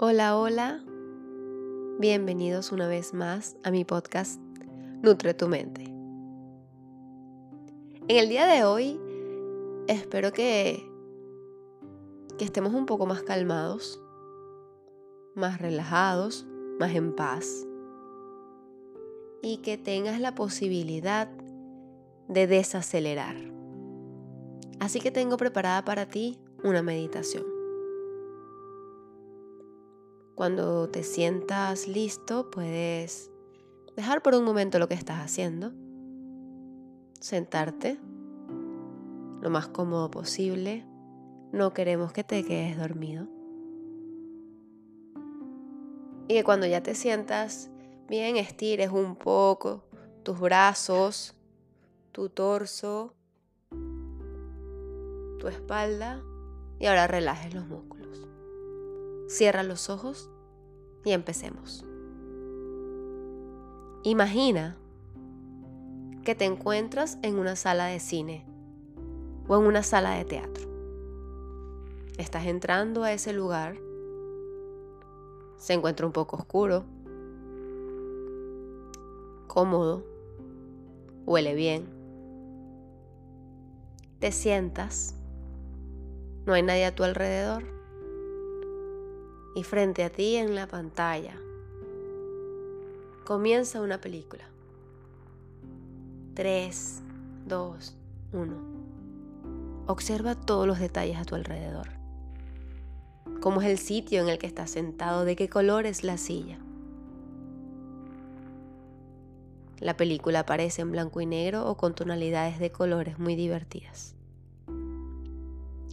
Hola, hola. Bienvenidos una vez más a mi podcast Nutre tu mente. En el día de hoy espero que, que estemos un poco más calmados, más relajados, más en paz y que tengas la posibilidad de desacelerar. Así que tengo preparada para ti una meditación. Cuando te sientas listo, puedes dejar por un momento lo que estás haciendo, sentarte lo más cómodo posible. No queremos que te quedes dormido. Y que cuando ya te sientas bien, estires un poco tus brazos, tu torso, tu espalda y ahora relajes los músculos. Cierra los ojos y empecemos. Imagina que te encuentras en una sala de cine o en una sala de teatro. Estás entrando a ese lugar. Se encuentra un poco oscuro, cómodo, huele bien. Te sientas. No hay nadie a tu alrededor y frente a ti en la pantalla comienza una película. 3, 2, 1. Observa todos los detalles a tu alrededor. ¿Cómo es el sitio en el que estás sentado? ¿De qué color es la silla? La película aparece en blanco y negro o con tonalidades de colores muy divertidas.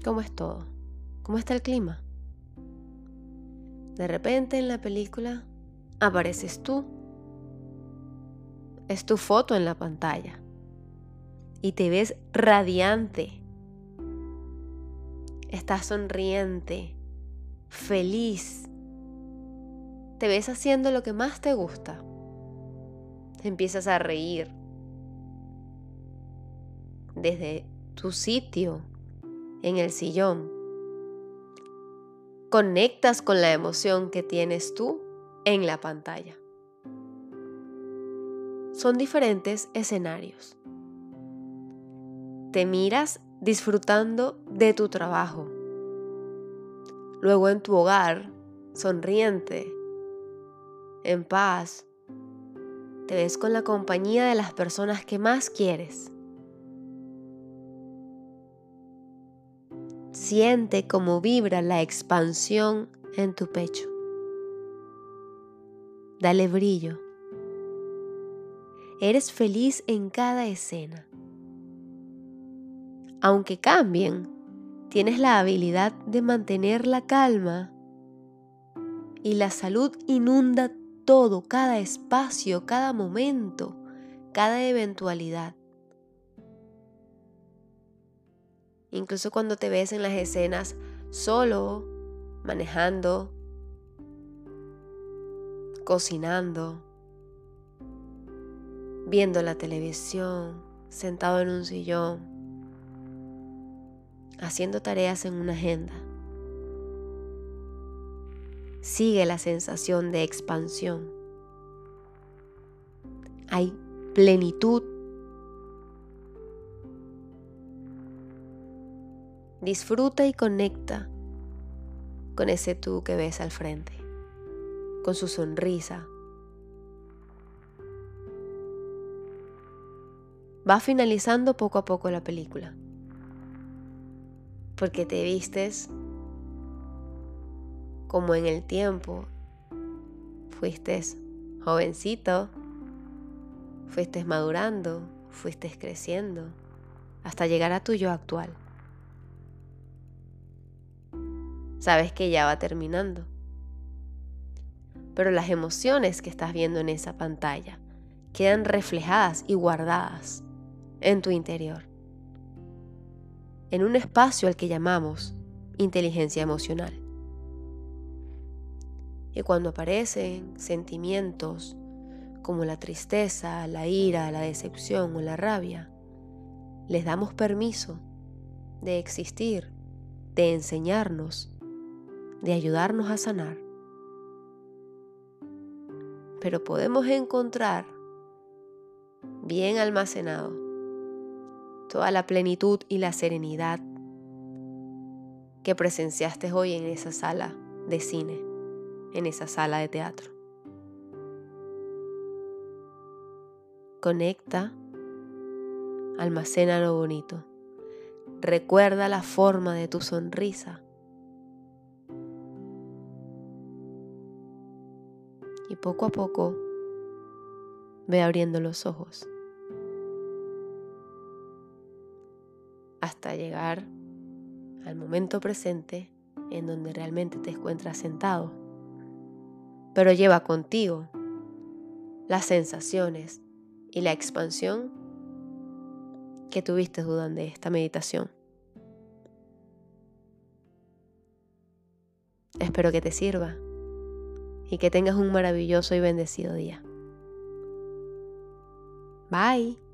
¿Cómo es todo? ¿Cómo está el clima? De repente en la película apareces tú. Es tu foto en la pantalla. Y te ves radiante. Estás sonriente, feliz. Te ves haciendo lo que más te gusta. Empiezas a reír. Desde tu sitio en el sillón conectas con la emoción que tienes tú en la pantalla. Son diferentes escenarios. Te miras disfrutando de tu trabajo. Luego en tu hogar, sonriente, en paz, te ves con la compañía de las personas que más quieres. Siente cómo vibra la expansión en tu pecho. Dale brillo. Eres feliz en cada escena. Aunque cambien, tienes la habilidad de mantener la calma y la salud inunda todo, cada espacio, cada momento, cada eventualidad. Incluso cuando te ves en las escenas solo, manejando, cocinando, viendo la televisión, sentado en un sillón, haciendo tareas en una agenda. Sigue la sensación de expansión. Hay plenitud Disfruta y conecta con ese tú que ves al frente, con su sonrisa. Va finalizando poco a poco la película, porque te vistes como en el tiempo, fuiste jovencito, fuiste madurando, fuiste creciendo, hasta llegar a tu yo actual. Sabes que ya va terminando. Pero las emociones que estás viendo en esa pantalla quedan reflejadas y guardadas en tu interior, en un espacio al que llamamos inteligencia emocional. Y cuando aparecen sentimientos como la tristeza, la ira, la decepción o la rabia, les damos permiso de existir, de enseñarnos de ayudarnos a sanar pero podemos encontrar bien almacenado toda la plenitud y la serenidad que presenciaste hoy en esa sala de cine, en esa sala de teatro. Conecta, almacena lo bonito. Recuerda la forma de tu sonrisa. Poco a poco ve abriendo los ojos hasta llegar al momento presente en donde realmente te encuentras sentado. Pero lleva contigo las sensaciones y la expansión que tuviste durante esta meditación. Espero que te sirva y que tengas un maravilloso y bendecido día. Bye.